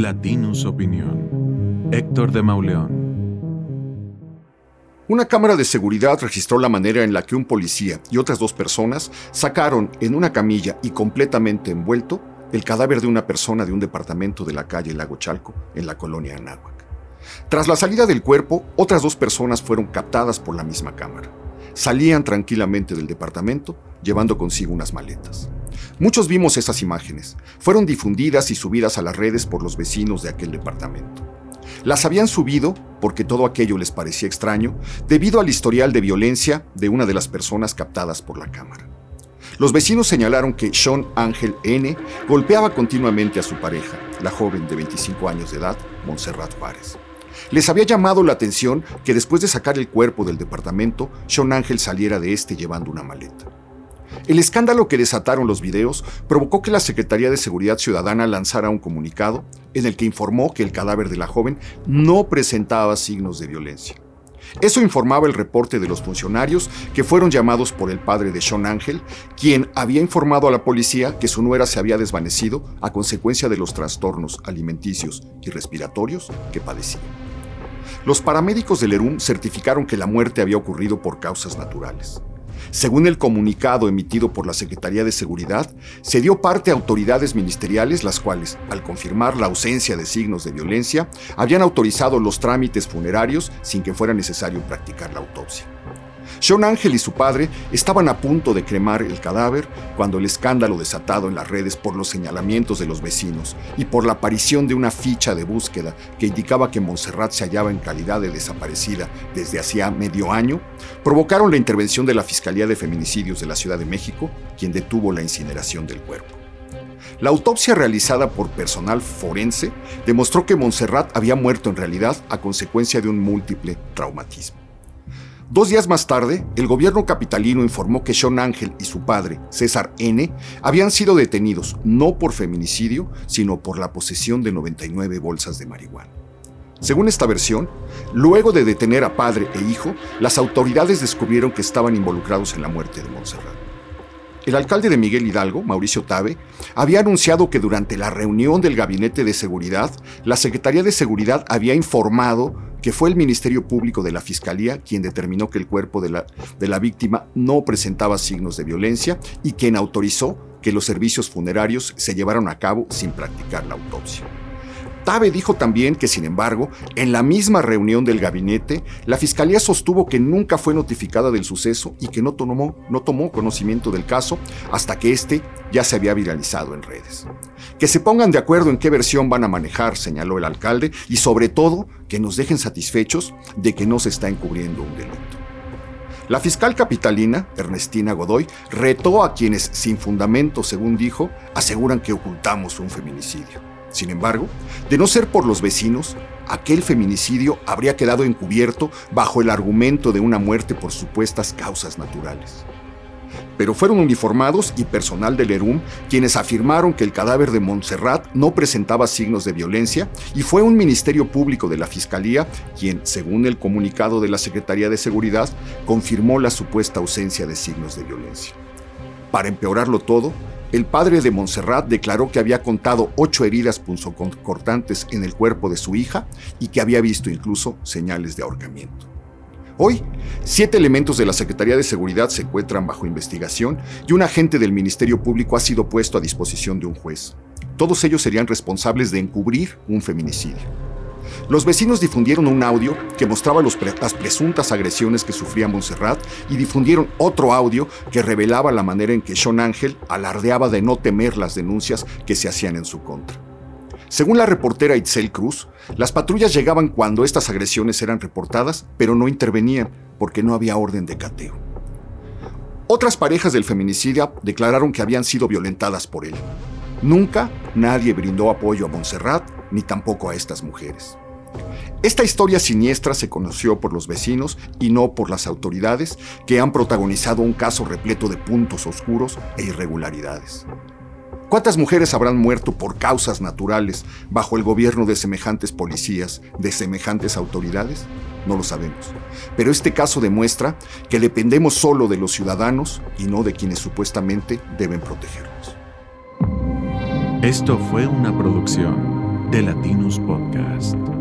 Latinus Opinión. Héctor de Mauleón. Una cámara de seguridad registró la manera en la que un policía y otras dos personas sacaron en una camilla y completamente envuelto el cadáver de una persona de un departamento de la calle Lago Chalco, en la colonia Anáhuac. Tras la salida del cuerpo, otras dos personas fueron captadas por la misma cámara. Salían tranquilamente del departamento, llevando consigo unas maletas. Muchos vimos esas imágenes. Fueron difundidas y subidas a las redes por los vecinos de aquel departamento. Las habían subido porque todo aquello les parecía extraño debido al historial de violencia de una de las personas captadas por la cámara. Los vecinos señalaron que Sean Ángel N. golpeaba continuamente a su pareja, la joven de 25 años de edad, Montserrat Juárez. Les había llamado la atención que después de sacar el cuerpo del departamento, Sean Ángel saliera de este llevando una maleta. El escándalo que desataron los videos provocó que la Secretaría de Seguridad Ciudadana lanzara un comunicado en el que informó que el cadáver de la joven no presentaba signos de violencia. Eso informaba el reporte de los funcionarios que fueron llamados por el padre de Sean Ángel, quien había informado a la policía que su nuera se había desvanecido a consecuencia de los trastornos alimenticios y respiratorios que padecía. Los paramédicos del ERUM certificaron que la muerte había ocurrido por causas naturales. Según el comunicado emitido por la Secretaría de Seguridad, se dio parte a autoridades ministeriales las cuales, al confirmar la ausencia de signos de violencia, habían autorizado los trámites funerarios sin que fuera necesario practicar la autopsia. Sean Ángel y su padre estaban a punto de cremar el cadáver cuando el escándalo desatado en las redes por los señalamientos de los vecinos y por la aparición de una ficha de búsqueda que indicaba que Montserrat se hallaba en calidad de desaparecida desde hacía medio año, provocaron la intervención de la Fiscalía de Feminicidios de la Ciudad de México, quien detuvo la incineración del cuerpo. La autopsia realizada por personal forense demostró que Montserrat había muerto en realidad a consecuencia de un múltiple traumatismo. Dos días más tarde, el gobierno capitalino informó que Sean Ángel y su padre, César N., habían sido detenidos no por feminicidio, sino por la posesión de 99 bolsas de marihuana. Según esta versión, luego de detener a padre e hijo, las autoridades descubrieron que estaban involucrados en la muerte de Montserrat. El alcalde de Miguel Hidalgo, Mauricio Tabe, había anunciado que durante la reunión del Gabinete de Seguridad, la Secretaría de Seguridad había informado que fue el Ministerio Público de la Fiscalía quien determinó que el cuerpo de la, de la víctima no presentaba signos de violencia y quien autorizó que los servicios funerarios se llevaran a cabo sin practicar la autopsia. Tabe dijo también que, sin embargo, en la misma reunión del gabinete, la Fiscalía sostuvo que nunca fue notificada del suceso y que no tomó, no tomó conocimiento del caso hasta que éste ya se había viralizado en redes. Que se pongan de acuerdo en qué versión van a manejar, señaló el alcalde, y sobre todo que nos dejen satisfechos de que no se está encubriendo un delito. La fiscal capitalina, Ernestina Godoy, retó a quienes, sin fundamento, según dijo, aseguran que ocultamos un feminicidio. Sin embargo, de no ser por los vecinos, aquel feminicidio habría quedado encubierto bajo el argumento de una muerte por supuestas causas naturales. Pero fueron uniformados y personal del ERUM quienes afirmaron que el cadáver de Montserrat no presentaba signos de violencia y fue un ministerio público de la Fiscalía quien, según el comunicado de la Secretaría de Seguridad, confirmó la supuesta ausencia de signos de violencia. Para empeorarlo todo, el padre de Montserrat declaró que había contado ocho heridas punzocortantes en el cuerpo de su hija y que había visto incluso señales de ahorcamiento. Hoy, siete elementos de la Secretaría de Seguridad se encuentran bajo investigación y un agente del Ministerio Público ha sido puesto a disposición de un juez. Todos ellos serían responsables de encubrir un feminicidio. Los vecinos difundieron un audio que mostraba las presuntas agresiones que sufría Montserrat y difundieron otro audio que revelaba la manera en que Sean Ángel alardeaba de no temer las denuncias que se hacían en su contra. Según la reportera Itzel Cruz, las patrullas llegaban cuando estas agresiones eran reportadas, pero no intervenían porque no había orden de cateo. Otras parejas del feminicidio declararon que habían sido violentadas por él. Nunca nadie brindó apoyo a Montserrat ni tampoco a estas mujeres. Esta historia siniestra se conoció por los vecinos y no por las autoridades que han protagonizado un caso repleto de puntos oscuros e irregularidades. ¿Cuántas mujeres habrán muerto por causas naturales bajo el gobierno de semejantes policías, de semejantes autoridades? No lo sabemos. Pero este caso demuestra que dependemos solo de los ciudadanos y no de quienes supuestamente deben protegernos. Esto fue una producción de Latinos Podcast.